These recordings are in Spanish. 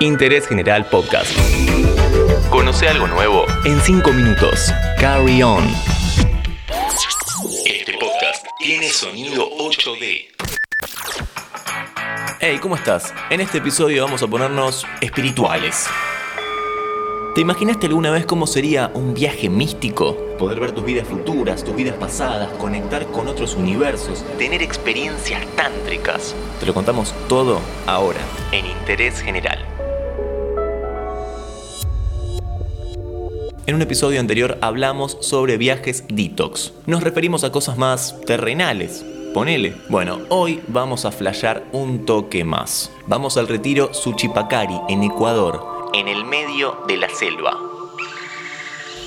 Interés General Podcast. Conoce algo nuevo en 5 minutos. Carry on. Este podcast tiene sonido 8D. Hey, ¿cómo estás? En este episodio vamos a ponernos espirituales. ¿Te imaginaste alguna vez cómo sería un viaje místico? Poder ver tus vidas futuras, tus vidas pasadas, conectar con otros universos, tener experiencias tántricas. Te lo contamos todo ahora, en Interés General. En un episodio anterior hablamos sobre viajes detox. Nos referimos a cosas más terrenales, ponele. Bueno, hoy vamos a flashear un toque más. Vamos al retiro Suchipacari, en Ecuador, en el medio de la selva.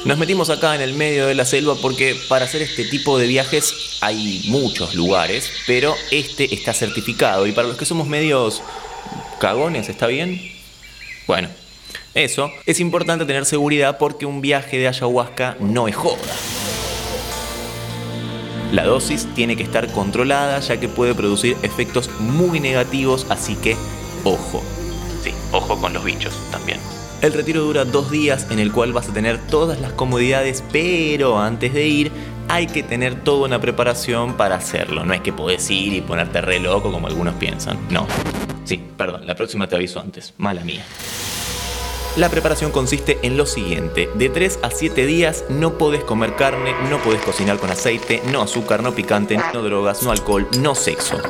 Nos metimos acá en el medio de la selva porque para hacer este tipo de viajes hay muchos lugares, pero este está certificado y para los que somos medios cagones, ¿está bien? Bueno, eso es importante tener seguridad porque un viaje de ayahuasca no es joda. La dosis tiene que estar controlada ya que puede producir efectos muy negativos, así que ojo. Sí, ojo con los bichos también. El retiro dura dos días en el cual vas a tener todas las comodidades, pero antes de ir hay que tener toda una preparación para hacerlo. No es que podés ir y ponerte re loco como algunos piensan. No. Sí, perdón, la próxima te aviso antes. Mala mía. La preparación consiste en lo siguiente, de 3 a 7 días no podés comer carne, no podés cocinar con aceite, no azúcar, no picante, no drogas, no alcohol, no sexo.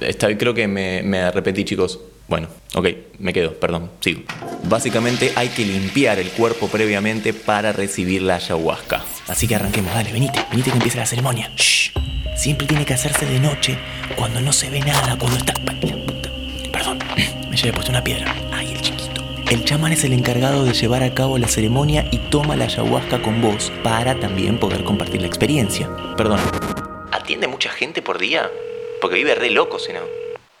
Esta, creo que me, me repetí chicos, bueno, ok, me quedo, perdón, sigo. Básicamente hay que limpiar el cuerpo previamente para recibir la ayahuasca. Así que arranquemos, dale, venite, venite que empiece la ceremonia. Shh. Siempre tiene que hacerse de noche, cuando no se ve nada, cuando está... Perdón, me llevé puesto una piedra. El chamán es el encargado de llevar a cabo la ceremonia y toma la ayahuasca con vos para también poder compartir la experiencia. Perdón. ¿Atiende mucha gente por día? Porque vive re loco, si no.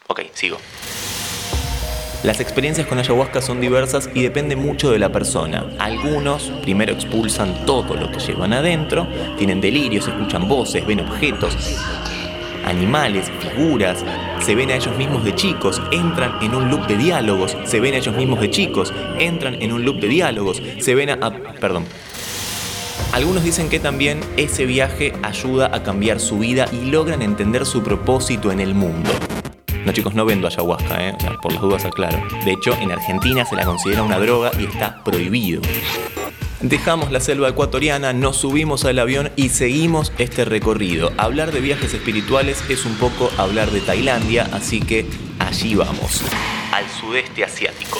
Ok, sigo. Las experiencias con ayahuasca son diversas y depende mucho de la persona. Algunos primero expulsan todo lo que llevan adentro, tienen delirios, escuchan voces, ven objetos, animales, figuras, se ven a ellos mismos de chicos, entran en un loop de diálogos, se ven a ellos mismos de chicos, entran en un loop de diálogos, se ven a... perdón. Algunos dicen que también ese viaje ayuda a cambiar su vida y logran entender su propósito en el mundo. No chicos, no vendo ayahuasca, ¿eh? por las dudas aclaro. De hecho, en Argentina se la considera una droga y está prohibido. Dejamos la selva ecuatoriana, nos subimos al avión y seguimos este recorrido. Hablar de viajes espirituales es un poco hablar de Tailandia, así que allí vamos, al sudeste asiático.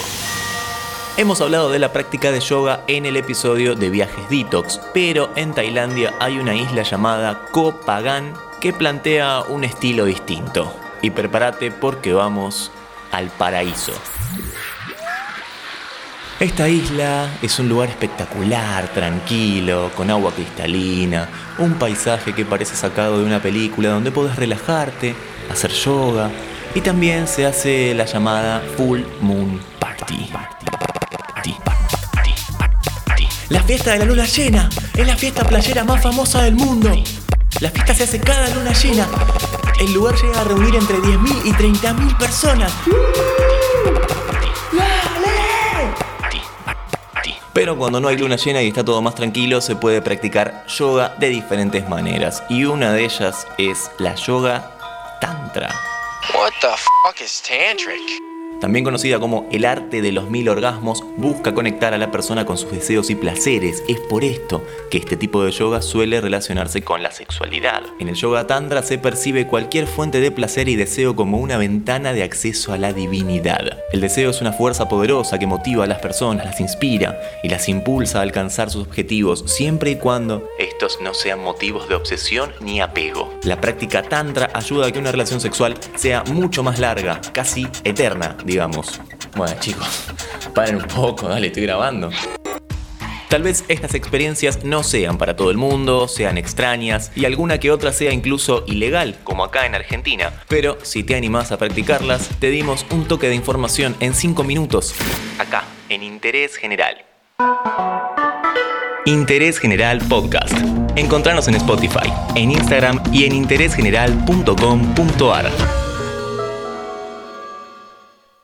Hemos hablado de la práctica de yoga en el episodio de viajes detox, pero en Tailandia hay una isla llamada Koh Phangan que plantea un estilo distinto y prepárate porque vamos al paraíso. Esta isla es un lugar espectacular, tranquilo, con agua cristalina, un paisaje que parece sacado de una película donde puedes relajarte, hacer yoga y también se hace la llamada Full Moon Party. La fiesta de la luna llena es la fiesta playera más famosa del mundo. La fiesta se hace cada luna llena el lugar llega a reunir entre 10.000 y 30.000 personas. Pero cuando no hay luna llena y está todo más tranquilo, se puede practicar yoga de diferentes maneras. Y una de ellas es la yoga tantra. Tantric? También conocida como el arte de los mil orgasmos, busca conectar a la persona con sus deseos y placeres. Es por esto que este tipo de yoga suele relacionarse con la sexualidad. En el yoga tantra se percibe cualquier fuente de placer y deseo como una ventana de acceso a la divinidad. El deseo es una fuerza poderosa que motiva a las personas, las inspira y las impulsa a alcanzar sus objetivos siempre y cuando estos no sean motivos de obsesión ni apego. La práctica tantra ayuda a que una relación sexual sea mucho más larga, casi eterna digamos. Bueno, chicos, paren un poco, dale, estoy grabando. Tal vez estas experiencias no sean para todo el mundo, sean extrañas y alguna que otra sea incluso ilegal, como acá en Argentina. Pero si te animás a practicarlas, te dimos un toque de información en 5 minutos, acá, en Interés General. Interés General Podcast. Encontrarnos en Spotify, en Instagram y en interésgeneral.com.ar.